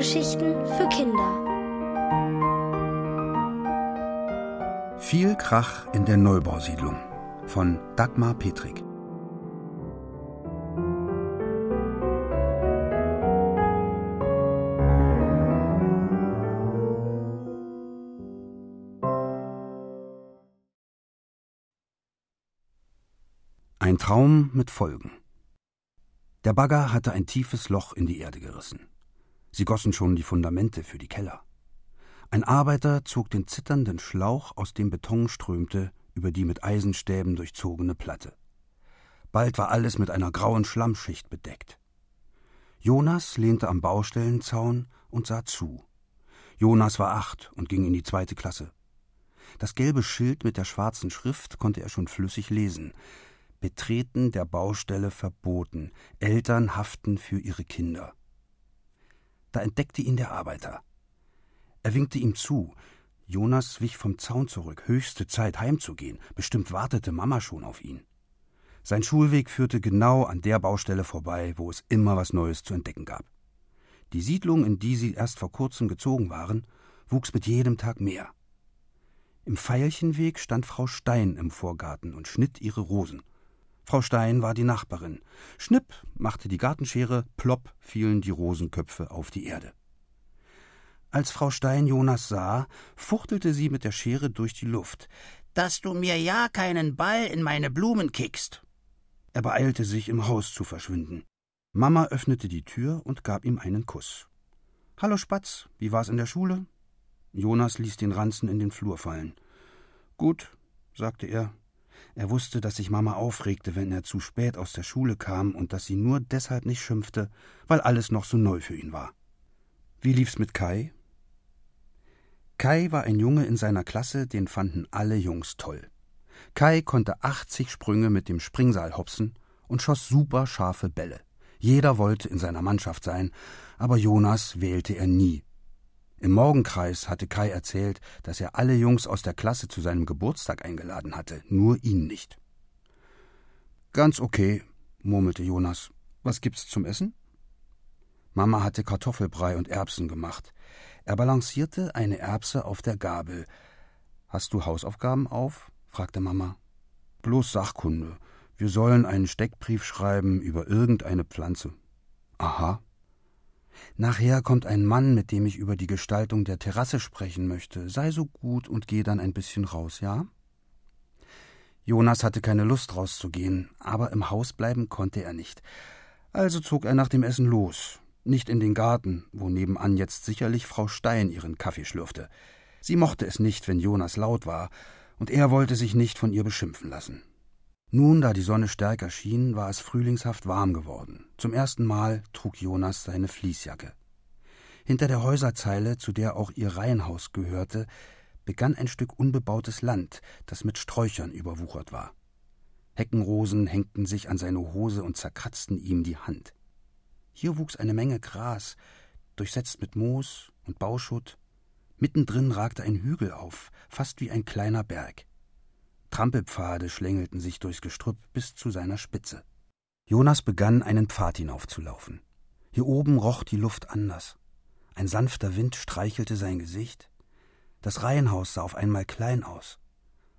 Hörgeschichten für Kinder. Viel Krach in der Neubausiedlung von Dagmar Petrik. Ein Traum mit Folgen. Der Bagger hatte ein tiefes Loch in die Erde gerissen. Sie gossen schon die Fundamente für die Keller. Ein Arbeiter zog den zitternden Schlauch, aus dem Beton strömte, über die mit Eisenstäben durchzogene Platte. Bald war alles mit einer grauen Schlammschicht bedeckt. Jonas lehnte am Baustellenzaun und sah zu. Jonas war acht und ging in die zweite Klasse. Das gelbe Schild mit der schwarzen Schrift konnte er schon flüssig lesen. Betreten der Baustelle verboten. Eltern haften für ihre Kinder. Da entdeckte ihn der Arbeiter. Er winkte ihm zu. Jonas wich vom Zaun zurück. Höchste Zeit, heimzugehen. Bestimmt wartete Mama schon auf ihn. Sein Schulweg führte genau an der Baustelle vorbei, wo es immer was Neues zu entdecken gab. Die Siedlung, in die sie erst vor kurzem gezogen waren, wuchs mit jedem Tag mehr. Im Veilchenweg stand Frau Stein im Vorgarten und schnitt ihre Rosen. Frau Stein war die Nachbarin. Schnipp machte die Gartenschere, plopp fielen die Rosenköpfe auf die Erde. Als Frau Stein Jonas sah, fuchtelte sie mit der Schere durch die Luft. Dass du mir ja keinen Ball in meine Blumen kickst. Er beeilte sich, im Haus zu verschwinden. Mama öffnete die Tür und gab ihm einen Kuss. Hallo Spatz, wie war's in der Schule? Jonas ließ den Ranzen in den Flur fallen. Gut, sagte er, er wusste, dass sich Mama aufregte, wenn er zu spät aus der Schule kam und dass sie nur deshalb nicht schimpfte, weil alles noch so neu für ihn war. Wie lief's mit Kai? Kai war ein Junge in seiner Klasse, den fanden alle Jungs toll. Kai konnte 80 Sprünge mit dem Springseil hopsen und schoss super scharfe Bälle. Jeder wollte in seiner Mannschaft sein, aber Jonas wählte er nie. Im Morgenkreis hatte Kai erzählt, dass er alle Jungs aus der Klasse zu seinem Geburtstag eingeladen hatte, nur ihn nicht. Ganz okay, murmelte Jonas. Was gibt's zum Essen? Mama hatte Kartoffelbrei und Erbsen gemacht. Er balancierte eine Erbse auf der Gabel. Hast du Hausaufgaben auf? fragte Mama. Bloß Sachkunde. Wir sollen einen Steckbrief schreiben über irgendeine Pflanze. Aha, Nachher kommt ein Mann, mit dem ich über die Gestaltung der Terrasse sprechen möchte. Sei so gut und geh dann ein bisschen raus, ja? Jonas hatte keine Lust rauszugehen, aber im Haus bleiben konnte er nicht. Also zog er nach dem Essen los. Nicht in den Garten, wo nebenan jetzt sicherlich Frau Stein ihren Kaffee schlürfte. Sie mochte es nicht, wenn Jonas laut war, und er wollte sich nicht von ihr beschimpfen lassen. Nun, da die Sonne stärker schien, war es frühlingshaft warm geworden. Zum ersten Mal trug Jonas seine Fließjacke. Hinter der Häuserzeile, zu der auch ihr Reihenhaus gehörte, begann ein Stück unbebautes Land, das mit Sträuchern überwuchert war. Heckenrosen hängten sich an seine Hose und zerkratzten ihm die Hand. Hier wuchs eine Menge Gras, durchsetzt mit Moos und Bauschutt. Mittendrin ragte ein Hügel auf, fast wie ein kleiner Berg. Trampelpfade schlängelten sich durchs Gestrüpp bis zu seiner Spitze. Jonas begann, einen Pfad hinaufzulaufen. Hier oben roch die Luft anders. Ein sanfter Wind streichelte sein Gesicht. Das Reihenhaus sah auf einmal klein aus.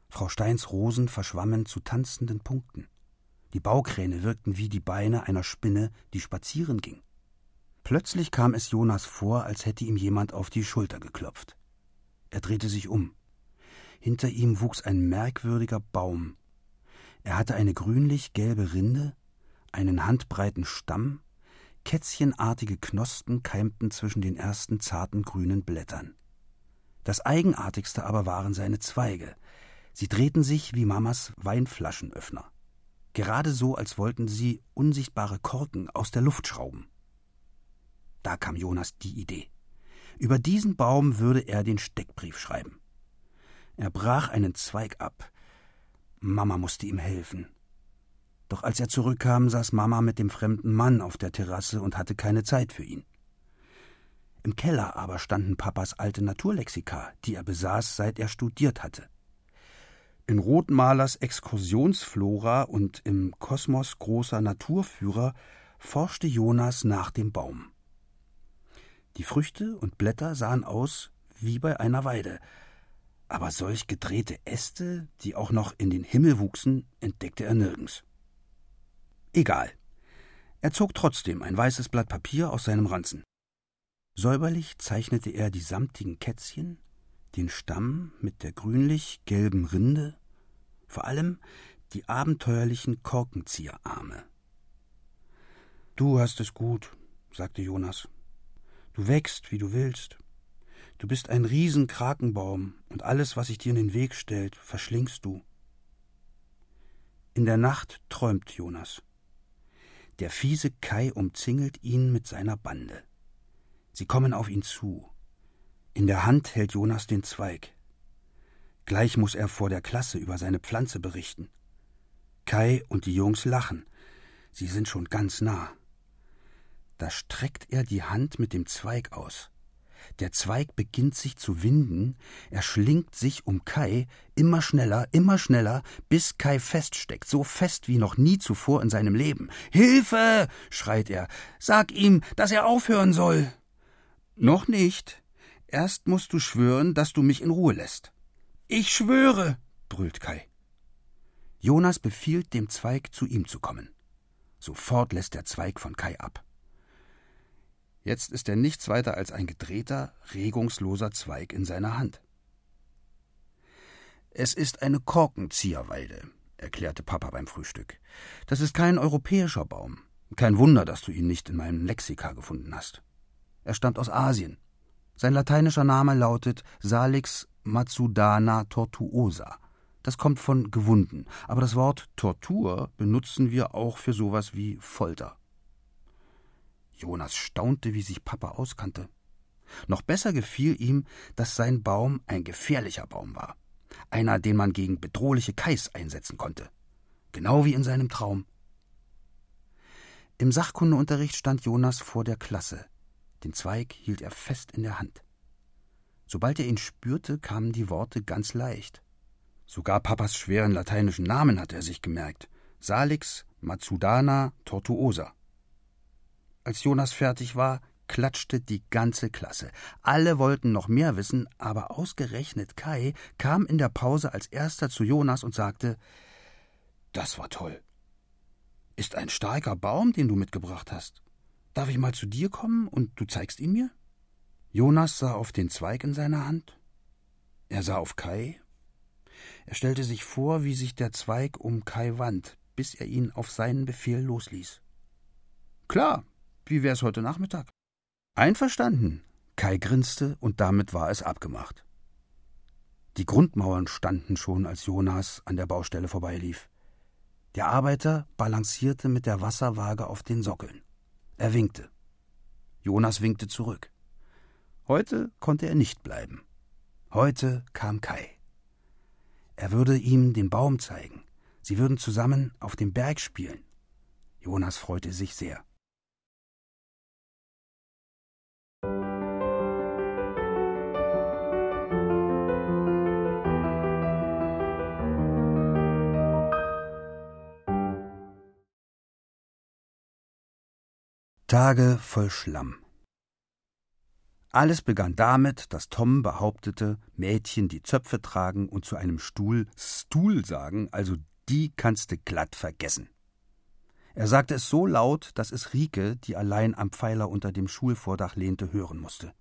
Frau Steins Rosen verschwammen zu tanzenden Punkten. Die Baukräne wirkten wie die Beine einer Spinne, die spazieren ging. Plötzlich kam es Jonas vor, als hätte ihm jemand auf die Schulter geklopft. Er drehte sich um. Hinter ihm wuchs ein merkwürdiger Baum. Er hatte eine grünlich-gelbe Rinde, einen handbreiten Stamm, kätzchenartige Knospen keimten zwischen den ersten zarten grünen Blättern. Das Eigenartigste aber waren seine Zweige. Sie drehten sich wie Mamas Weinflaschenöffner. Gerade so, als wollten sie unsichtbare Korken aus der Luft schrauben. Da kam Jonas die Idee. Über diesen Baum würde er den Steckbrief schreiben. Er brach einen Zweig ab. Mama musste ihm helfen. Doch als er zurückkam, saß Mama mit dem fremden Mann auf der Terrasse und hatte keine Zeit für ihn. Im Keller aber standen Papas alte Naturlexika, die er besaß, seit er studiert hatte. In Rotmalers Exkursionsflora und im Kosmos großer Naturführer forschte Jonas nach dem Baum. Die Früchte und Blätter sahen aus wie bei einer Weide, aber solch gedrehte Äste, die auch noch in den Himmel wuchsen, entdeckte er nirgends. Egal. Er zog trotzdem ein weißes Blatt Papier aus seinem Ranzen. Säuberlich zeichnete er die samtigen Kätzchen, den Stamm mit der grünlich-gelben Rinde, vor allem die abenteuerlichen Korkenzieherarme. Du hast es gut, sagte Jonas. Du wächst, wie du willst. Du bist ein Riesenkrakenbaum, und alles, was sich dir in den Weg stellt, verschlingst du. In der Nacht träumt Jonas. Der fiese Kai umzingelt ihn mit seiner Bande. Sie kommen auf ihn zu. In der Hand hält Jonas den Zweig. Gleich muss er vor der Klasse über seine Pflanze berichten. Kai und die Jungs lachen. Sie sind schon ganz nah. Da streckt er die Hand mit dem Zweig aus. Der Zweig beginnt sich zu winden, er schlingt sich um Kai, immer schneller, immer schneller, bis Kai feststeckt, so fest wie noch nie zuvor in seinem Leben. Hilfe! schreit er. Sag ihm, dass er aufhören soll. Noch nicht. Erst musst du schwören, dass du mich in Ruhe lässt. Ich schwöre, brüllt Kai. Jonas befiehlt dem Zweig, zu ihm zu kommen. Sofort lässt der Zweig von Kai ab. Jetzt ist er nichts weiter als ein gedrehter, regungsloser Zweig in seiner Hand. Es ist eine Korkenzieherweide, erklärte Papa beim Frühstück. Das ist kein europäischer Baum. Kein Wunder, dass du ihn nicht in meinem Lexika gefunden hast. Er stammt aus Asien. Sein lateinischer Name lautet Salix Matsudana tortuosa. Das kommt von gewunden, aber das Wort Tortur benutzen wir auch für sowas wie Folter. Jonas staunte, wie sich Papa auskannte. Noch besser gefiel ihm, dass sein Baum ein gefährlicher Baum war. Einer, den man gegen bedrohliche Kais einsetzen konnte. Genau wie in seinem Traum. Im Sachkundeunterricht stand Jonas vor der Klasse. Den Zweig hielt er fest in der Hand. Sobald er ihn spürte, kamen die Worte ganz leicht. Sogar Papas schweren lateinischen Namen hatte er sich gemerkt. Salix, Matsudana, Tortuosa. Als Jonas fertig war, klatschte die ganze Klasse. Alle wollten noch mehr wissen, aber ausgerechnet Kai kam in der Pause als erster zu Jonas und sagte Das war toll. Ist ein starker Baum, den du mitgebracht hast. Darf ich mal zu dir kommen und du zeigst ihn mir? Jonas sah auf den Zweig in seiner Hand. Er sah auf Kai. Er stellte sich vor, wie sich der Zweig um Kai wand, bis er ihn auf seinen Befehl losließ. Klar, wie wär's heute Nachmittag? Einverstanden. Kai grinste und damit war es abgemacht. Die Grundmauern standen schon, als Jonas an der Baustelle vorbeilief. Der Arbeiter balancierte mit der Wasserwaage auf den Sockeln. Er winkte. Jonas winkte zurück. Heute konnte er nicht bleiben. Heute kam Kai. Er würde ihm den Baum zeigen. Sie würden zusammen auf dem Berg spielen. Jonas freute sich sehr. Tage voll Schlamm. Alles begann damit, dass Tom behauptete, Mädchen, die Zöpfe tragen und zu einem Stuhl Stuhl sagen, also die kannst du glatt vergessen. Er sagte es so laut, dass es Rike, die allein am Pfeiler unter dem Schulvordach lehnte, hören musste.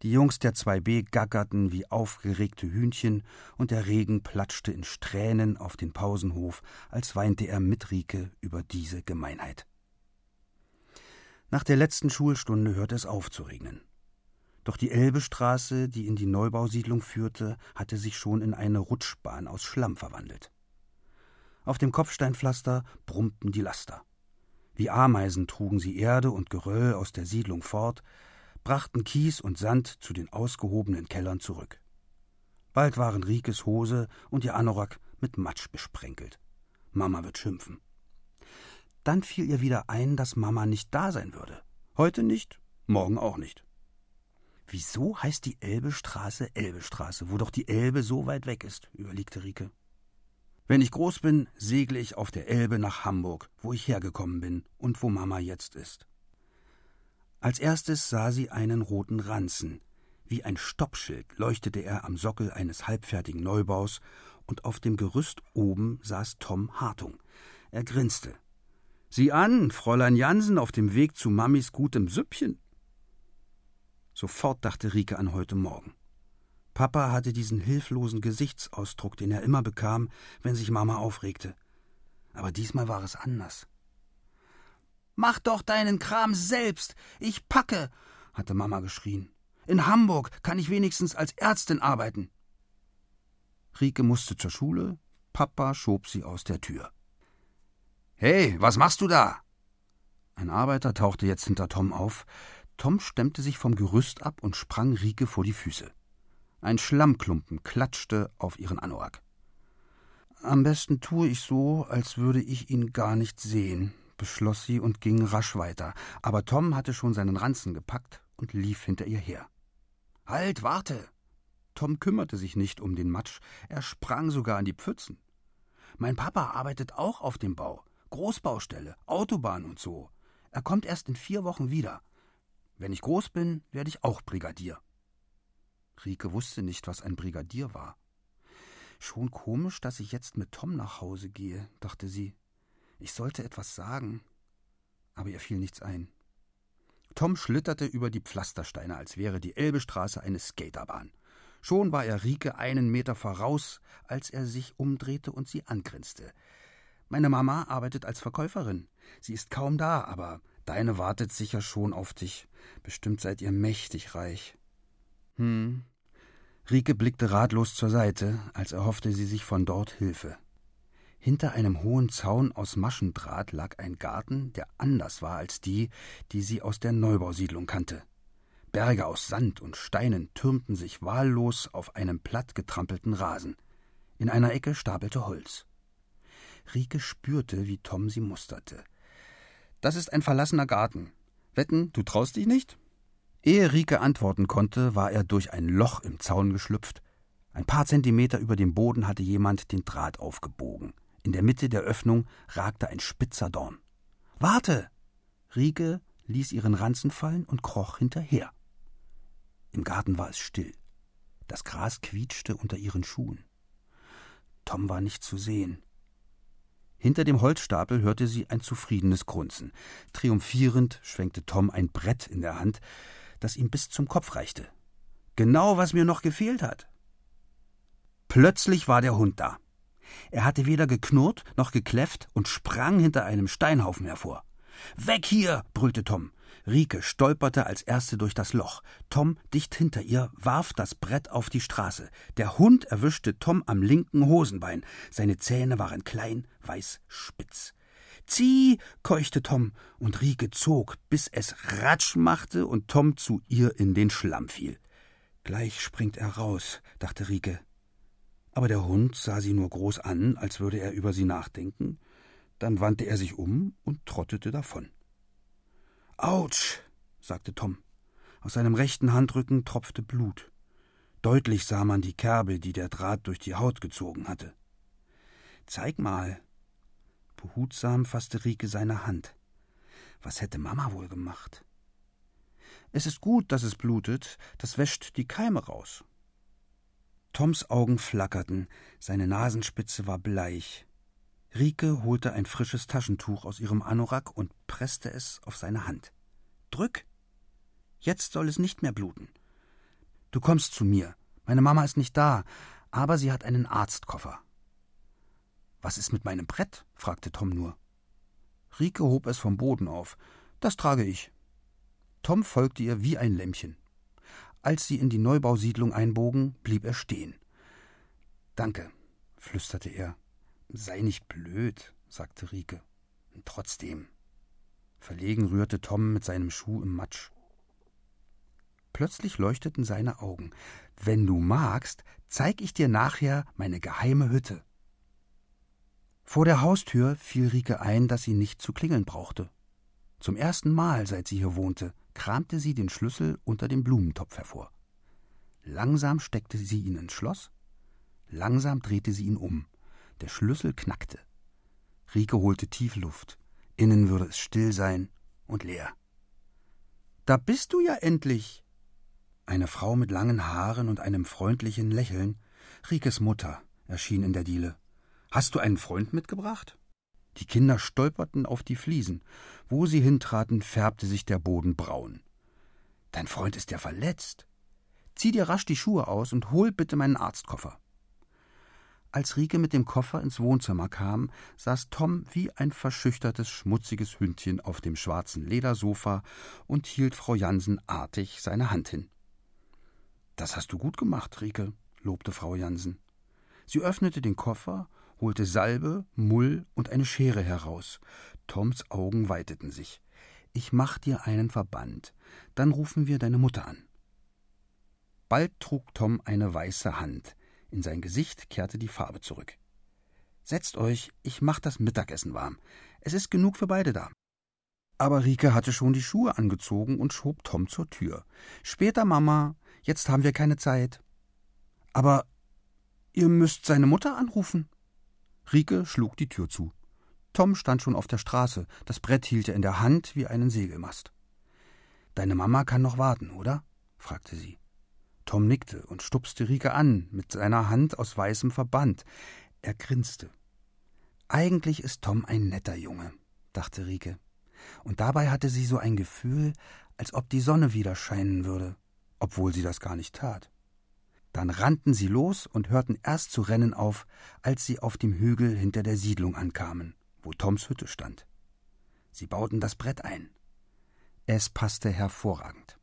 Die Jungs der 2b gaggerten wie aufgeregte Hühnchen, und der Regen platschte in Strähnen auf den Pausenhof, als weinte er mit Rike über diese Gemeinheit. Nach der letzten Schulstunde hörte es auf zu regnen. Doch die Elbestraße, die in die Neubausiedlung führte, hatte sich schon in eine Rutschbahn aus Schlamm verwandelt. Auf dem Kopfsteinpflaster brummten die Laster. Wie Ameisen trugen sie Erde und Geröll aus der Siedlung fort, brachten Kies und Sand zu den ausgehobenen Kellern zurück. Bald waren Rikes Hose und ihr Anorak mit Matsch besprenkelt. Mama wird schimpfen. Dann fiel ihr wieder ein, dass Mama nicht da sein würde. Heute nicht, morgen auch nicht. Wieso heißt die Elbestraße Elbestraße, wo doch die Elbe so weit weg ist? überlegte Rike. Wenn ich groß bin, segle ich auf der Elbe nach Hamburg, wo ich hergekommen bin und wo Mama jetzt ist. Als erstes sah sie einen roten Ranzen. Wie ein Stoppschild leuchtete er am Sockel eines halbfertigen Neubaus, und auf dem Gerüst oben saß Tom Hartung. Er grinste. Sieh an, Fräulein Jansen auf dem Weg zu Mamis gutem Süppchen. Sofort dachte Rike an heute Morgen. Papa hatte diesen hilflosen Gesichtsausdruck, den er immer bekam, wenn sich Mama aufregte. Aber diesmal war es anders. Mach doch deinen Kram selbst. Ich packe, hatte Mama geschrien. In Hamburg kann ich wenigstens als Ärztin arbeiten. Rike musste zur Schule, Papa schob sie aus der Tür. Hey, was machst du da? Ein Arbeiter tauchte jetzt hinter Tom auf. Tom stemmte sich vom Gerüst ab und sprang Rike vor die Füße. Ein Schlammklumpen klatschte auf ihren Anorak. Am besten tue ich so, als würde ich ihn gar nicht sehen, beschloss sie und ging rasch weiter. Aber Tom hatte schon seinen Ranzen gepackt und lief hinter ihr her. Halt, warte! Tom kümmerte sich nicht um den Matsch, er sprang sogar an die Pfützen. Mein Papa arbeitet auch auf dem Bau. Großbaustelle, Autobahn und so. Er kommt erst in vier Wochen wieder. Wenn ich groß bin, werde ich auch Brigadier. Rike wusste nicht, was ein Brigadier war. Schon komisch, dass ich jetzt mit Tom nach Hause gehe, dachte sie. Ich sollte etwas sagen. Aber ihr fiel nichts ein. Tom schlitterte über die Pflastersteine, als wäre die Elbestraße eine Skaterbahn. Schon war er Rike einen Meter voraus, als er sich umdrehte und sie angrinste. Meine Mama arbeitet als Verkäuferin. Sie ist kaum da, aber deine wartet sicher schon auf dich. Bestimmt seid ihr mächtig reich. Hm. Rike blickte ratlos zur Seite, als erhoffte sie sich von dort Hilfe. Hinter einem hohen Zaun aus Maschendraht lag ein Garten, der anders war als die, die sie aus der Neubausiedlung kannte. Berge aus Sand und Steinen türmten sich wahllos auf einem platt getrampelten Rasen. In einer Ecke stapelte Holz. Rike spürte, wie Tom sie musterte. Das ist ein verlassener Garten. Wetten, du traust dich nicht? Ehe Rike antworten konnte, war er durch ein Loch im Zaun geschlüpft. Ein paar Zentimeter über dem Boden hatte jemand den Draht aufgebogen. In der Mitte der Öffnung ragte ein spitzer Dorn. Warte! Rike ließ ihren Ranzen fallen und kroch hinterher. Im Garten war es still. Das Gras quietschte unter ihren Schuhen. Tom war nicht zu sehen. Hinter dem Holzstapel hörte sie ein zufriedenes Grunzen. Triumphierend schwenkte Tom ein Brett in der Hand, das ihm bis zum Kopf reichte. Genau, was mir noch gefehlt hat. Plötzlich war der Hund da. Er hatte weder geknurrt noch gekläfft und sprang hinter einem Steinhaufen hervor. Weg hier! brüllte Tom. Rike stolperte als erste durch das Loch. Tom, dicht hinter ihr, warf das Brett auf die Straße. Der Hund erwischte Tom am linken Hosenbein. Seine Zähne waren klein, weiß, spitz. Zieh, keuchte Tom, und Rike zog, bis es Ratsch machte und Tom zu ihr in den Schlamm fiel. Gleich springt er raus, dachte Rike. Aber der Hund sah sie nur groß an, als würde er über sie nachdenken. Dann wandte er sich um und trottete davon. Autsch, sagte Tom. Aus seinem rechten Handrücken tropfte Blut. Deutlich sah man die Kerbe, die der Draht durch die Haut gezogen hatte. Zeig mal. Behutsam fasste Rike seine Hand. Was hätte Mama wohl gemacht? Es ist gut, dass es blutet, das wäscht die Keime raus. Toms Augen flackerten, seine Nasenspitze war bleich. Rike holte ein frisches Taschentuch aus ihrem Anorak und presste es auf seine Hand. Drück! Jetzt soll es nicht mehr bluten. Du kommst zu mir. Meine Mama ist nicht da, aber sie hat einen Arztkoffer. Was ist mit meinem Brett? fragte Tom nur. Rike hob es vom Boden auf. Das trage ich. Tom folgte ihr wie ein Lämmchen. Als sie in die Neubausiedlung einbogen, blieb er stehen. Danke, flüsterte er. Sei nicht blöd, sagte Rike. Trotzdem. Verlegen rührte Tom mit seinem Schuh im Matsch. Plötzlich leuchteten seine Augen. Wenn du magst, zeig ich dir nachher meine geheime Hütte. Vor der Haustür fiel Rike ein, dass sie nicht zu klingeln brauchte. Zum ersten Mal, seit sie hier wohnte, kramte sie den Schlüssel unter dem Blumentopf hervor. Langsam steckte sie ihn ins Schloss, langsam drehte sie ihn um. Der Schlüssel knackte. Rike holte tief Luft. Innen würde es still sein und leer. Da bist du ja endlich. Eine Frau mit langen Haaren und einem freundlichen Lächeln, Rikes Mutter, erschien in der Diele. Hast du einen Freund mitgebracht? Die Kinder stolperten auf die Fliesen. Wo sie hintraten, färbte sich der Boden braun. Dein Freund ist ja verletzt. Zieh dir rasch die Schuhe aus und hol bitte meinen Arztkoffer. Als Rike mit dem Koffer ins Wohnzimmer kam, saß Tom wie ein verschüchtertes, schmutziges Hündchen auf dem schwarzen Ledersofa und hielt Frau Jansen artig seine Hand hin. Das hast du gut gemacht, Rike, lobte Frau Jansen. Sie öffnete den Koffer holte Salbe, Mull und eine Schere heraus. Toms Augen weiteten sich. Ich mach dir einen Verband, dann rufen wir deine Mutter an. Bald trug Tom eine weiße Hand. In sein Gesicht kehrte die Farbe zurück. Setzt euch, ich mach das Mittagessen warm. Es ist genug für beide da. Aber Rike hatte schon die Schuhe angezogen und schob Tom zur Tür. Später, Mama, jetzt haben wir keine Zeit. Aber ihr müsst seine Mutter anrufen. Rike schlug die Tür zu. Tom stand schon auf der Straße, das Brett hielt er in der Hand wie einen Segelmast. Deine Mama kann noch warten, oder? fragte sie. Tom nickte und stupste Rike an mit seiner Hand aus weißem Verband. Er grinste. Eigentlich ist Tom ein netter Junge, dachte Rike. Und dabei hatte sie so ein Gefühl, als ob die Sonne wieder scheinen würde, obwohl sie das gar nicht tat. Dann rannten sie los und hörten erst zu rennen auf, als sie auf dem Hügel hinter der Siedlung ankamen, wo Toms Hütte stand. Sie bauten das Brett ein. Es passte hervorragend.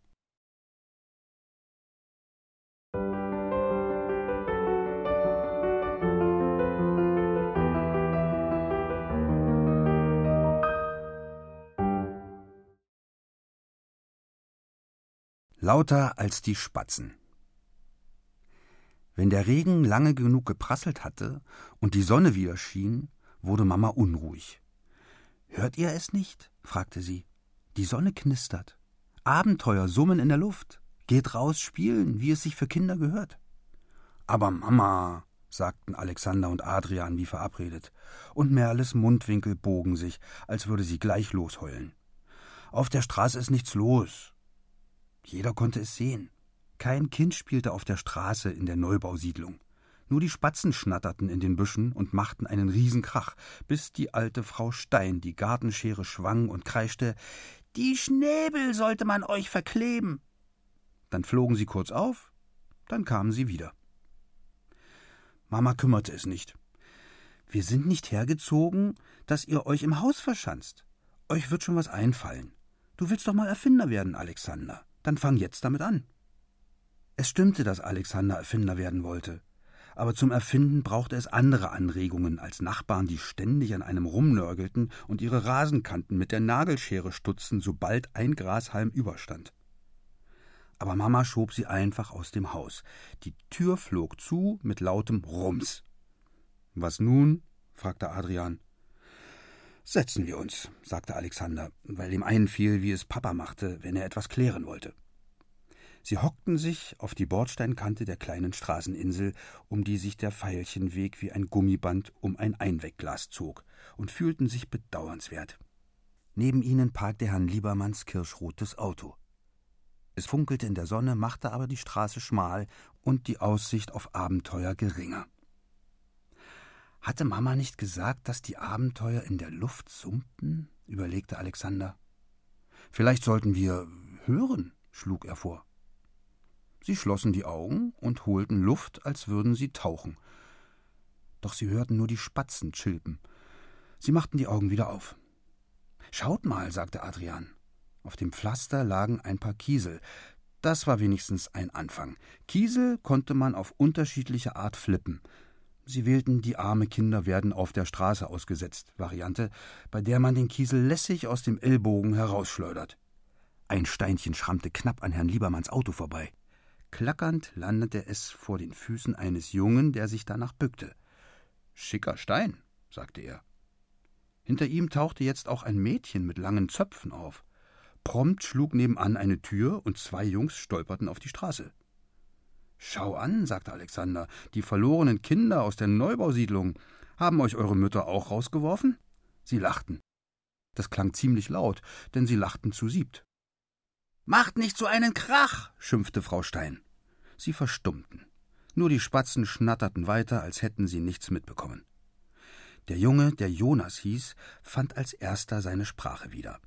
Lauter als die Spatzen. Wenn der Regen lange genug geprasselt hatte und die Sonne wieder schien, wurde Mama unruhig. Hört ihr es nicht? fragte sie. Die Sonne knistert. Abenteuer summen in der Luft. Geht raus spielen, wie es sich für Kinder gehört. Aber Mama, sagten Alexander und Adrian wie verabredet, und Merles Mundwinkel bogen sich, als würde sie gleich losheulen. Auf der Straße ist nichts los. Jeder konnte es sehen. Kein Kind spielte auf der Straße in der Neubausiedlung. Nur die Spatzen schnatterten in den Büschen und machten einen Riesenkrach, bis die alte Frau Stein die Gartenschere schwang und kreischte Die Schnäbel sollte man euch verkleben. Dann flogen sie kurz auf, dann kamen sie wieder. Mama kümmerte es nicht. Wir sind nicht hergezogen, dass ihr euch im Haus verschanzt. Euch wird schon was einfallen. Du willst doch mal Erfinder werden, Alexander. Dann fang jetzt damit an. Es stimmte, dass Alexander Erfinder werden wollte. Aber zum Erfinden brauchte es andere Anregungen als Nachbarn, die ständig an einem rumnörgelten und ihre Rasenkanten mit der Nagelschere stutzten, sobald ein Grashalm überstand. Aber Mama schob sie einfach aus dem Haus. Die Tür flog zu mit lautem Rums. Was nun? fragte Adrian. Setzen wir uns, sagte Alexander, weil ihm einfiel, wie es Papa machte, wenn er etwas klären wollte. Sie hockten sich auf die Bordsteinkante der kleinen Straßeninsel, um die sich der Veilchenweg wie ein Gummiband um ein Einwegglas zog, und fühlten sich bedauernswert. Neben ihnen parkte Herrn Liebermanns kirschrotes Auto. Es funkelte in der Sonne, machte aber die Straße schmal und die Aussicht auf Abenteuer geringer. Hatte Mama nicht gesagt, dass die Abenteuer in der Luft summten? überlegte Alexander. Vielleicht sollten wir hören, schlug er vor. Sie schlossen die Augen und holten Luft, als würden sie tauchen. Doch sie hörten nur die Spatzen chilpen. Sie machten die Augen wieder auf. Schaut mal, sagte Adrian. Auf dem Pflaster lagen ein paar Kiesel. Das war wenigstens ein Anfang. Kiesel konnte man auf unterschiedliche Art flippen. Sie wählten die arme Kinder werden auf der Straße ausgesetzt Variante, bei der man den Kiesel lässig aus dem Ellbogen herausschleudert. Ein Steinchen schrammte knapp an Herrn Liebermanns Auto vorbei. Klackernd landete es vor den Füßen eines Jungen, der sich danach bückte. Schicker Stein, sagte er. Hinter ihm tauchte jetzt auch ein Mädchen mit langen Zöpfen auf. Prompt schlug nebenan eine Tür und zwei Jungs stolperten auf die Straße. Schau an, sagte Alexander, die verlorenen Kinder aus der Neubausiedlung. Haben euch eure Mütter auch rausgeworfen? Sie lachten. Das klang ziemlich laut, denn sie lachten zu siebt. Macht nicht so einen Krach, schimpfte Frau Stein. Sie verstummten. Nur die Spatzen schnatterten weiter, als hätten sie nichts mitbekommen. Der Junge, der Jonas hieß, fand als erster seine Sprache wieder.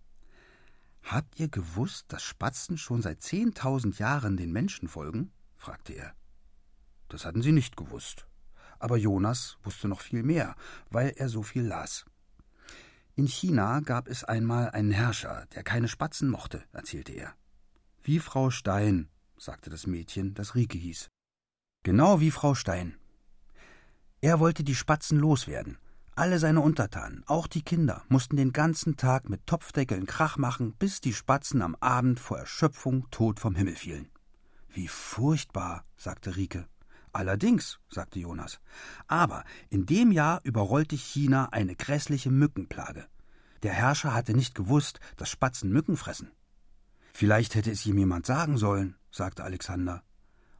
Habt ihr gewusst, dass Spatzen schon seit zehntausend Jahren den Menschen folgen? Fragte er. Das hatten sie nicht gewusst. Aber Jonas wusste noch viel mehr, weil er so viel las. In China gab es einmal einen Herrscher, der keine Spatzen mochte, erzählte er. Wie Frau Stein, sagte das Mädchen, das Rike hieß. Genau wie Frau Stein. Er wollte die Spatzen loswerden. Alle seine Untertanen, auch die Kinder, mussten den ganzen Tag mit Topfdeckeln Krach machen, bis die Spatzen am Abend vor Erschöpfung tot vom Himmel fielen. Wie furchtbar, sagte Rike. Allerdings, sagte Jonas. Aber in dem Jahr überrollte China eine grässliche Mückenplage. Der Herrscher hatte nicht gewusst, dass Spatzen Mücken fressen. Vielleicht hätte es ihm jemand sagen sollen, sagte Alexander.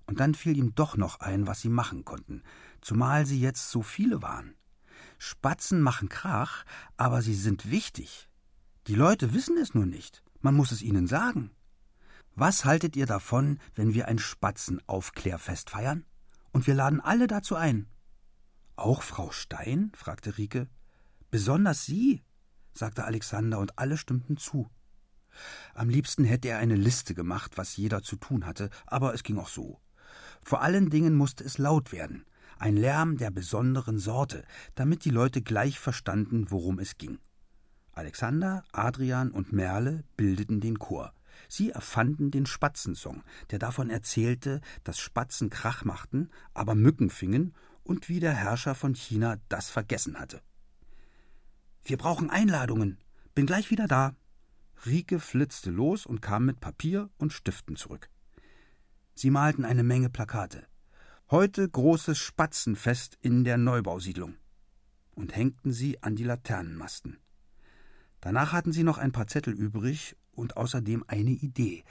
Und dann fiel ihm doch noch ein, was sie machen konnten, zumal sie jetzt so viele waren. Spatzen machen Krach, aber sie sind wichtig. Die Leute wissen es nur nicht. Man muss es ihnen sagen. Was haltet ihr davon, wenn wir ein Spatzenaufklärfest feiern? Und wir laden alle dazu ein. Auch Frau Stein? fragte Rike. Besonders Sie, sagte Alexander, und alle stimmten zu. Am liebsten hätte er eine Liste gemacht, was jeder zu tun hatte, aber es ging auch so. Vor allen Dingen musste es laut werden ein Lärm der besonderen Sorte, damit die Leute gleich verstanden, worum es ging. Alexander, Adrian und Merle bildeten den Chor. Sie erfanden den Spatzensong, der davon erzählte, dass Spatzen Krach machten, aber Mücken fingen und wie der Herrscher von China das vergessen hatte. Wir brauchen Einladungen. Bin gleich wieder da. Rike flitzte los und kam mit Papier und Stiften zurück. Sie malten eine Menge Plakate. Heute großes Spatzenfest in der Neubausiedlung. Und hängten sie an die Laternenmasten. Danach hatten sie noch ein paar Zettel übrig und außerdem eine Idee.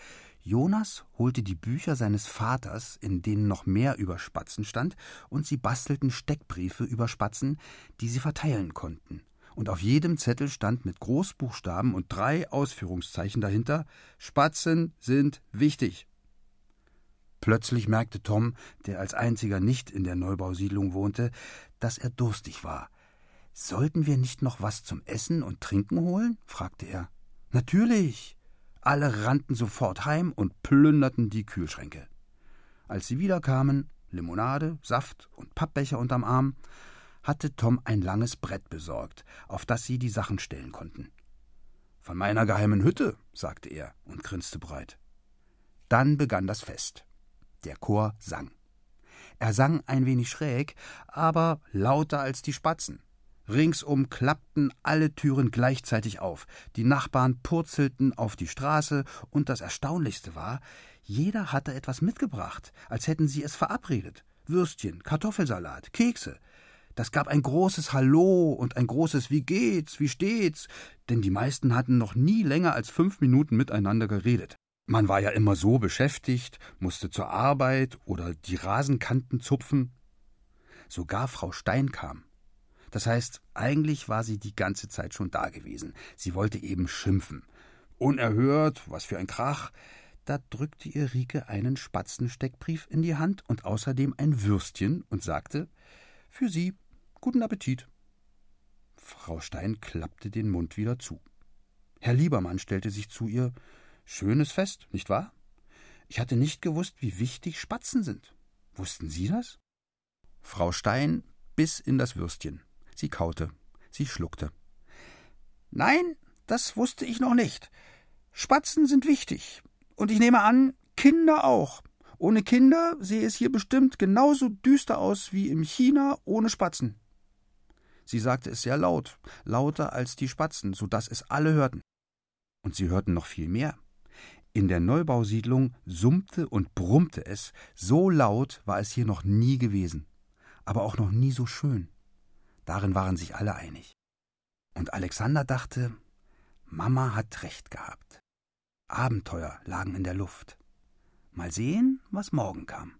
Jonas holte die Bücher seines Vaters, in denen noch mehr über Spatzen stand, und sie bastelten Steckbriefe über Spatzen, die sie verteilen konnten. Und auf jedem Zettel stand mit Großbuchstaben und drei Ausführungszeichen dahinter Spatzen sind wichtig. Plötzlich merkte Tom, der als einziger nicht in der Neubausiedlung wohnte, dass er durstig war. Sollten wir nicht noch was zum Essen und Trinken holen? fragte er. Natürlich. Alle rannten sofort heim und plünderten die Kühlschränke. Als sie wiederkamen, Limonade, Saft und Pappbecher unterm Arm, hatte Tom ein langes Brett besorgt, auf das sie die Sachen stellen konnten. Von meiner geheimen Hütte, sagte er und grinste breit. Dann begann das Fest. Der Chor sang. Er sang ein wenig schräg, aber lauter als die Spatzen. Ringsum klappten alle Türen gleichzeitig auf, die Nachbarn purzelten auf die Straße, und das Erstaunlichste war, jeder hatte etwas mitgebracht, als hätten sie es verabredet. Würstchen, Kartoffelsalat, Kekse. Das gab ein großes Hallo und ein großes Wie geht's, wie steht's, denn die meisten hatten noch nie länger als fünf Minuten miteinander geredet. Man war ja immer so beschäftigt, musste zur Arbeit oder die Rasenkanten zupfen. Sogar Frau Stein kam. Das heißt, eigentlich war sie die ganze Zeit schon da gewesen. Sie wollte eben schimpfen. Unerhört, was für ein Krach. Da drückte ihr Rike einen Spatzensteckbrief in die Hand und außerdem ein Würstchen und sagte: Für Sie, guten Appetit. Frau Stein klappte den Mund wieder zu. Herr Liebermann stellte sich zu ihr. Schönes Fest, nicht wahr? Ich hatte nicht gewusst, wie wichtig Spatzen sind. Wussten Sie das? Frau Stein biss in das Würstchen. Sie kaute. Sie schluckte. Nein, das wusste ich noch nicht. Spatzen sind wichtig. Und ich nehme an, Kinder auch. Ohne Kinder sehe es hier bestimmt genauso düster aus wie im China ohne Spatzen. Sie sagte es sehr laut, lauter als die Spatzen, so dass es alle hörten. Und sie hörten noch viel mehr. In der Neubausiedlung summte und brummte es, so laut war es hier noch nie gewesen, aber auch noch nie so schön. Darin waren sich alle einig. Und Alexander dachte, Mama hat recht gehabt. Abenteuer lagen in der Luft. Mal sehen, was morgen kam.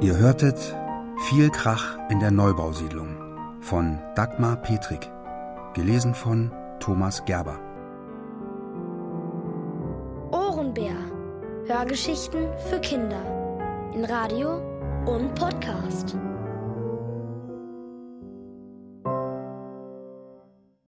Ihr hörtet Viel Krach in der Neubausiedlung von Dagmar Petrik, gelesen von Thomas Gerber. Ohrenbär. Hörgeschichten für Kinder. In Radio und Podcast.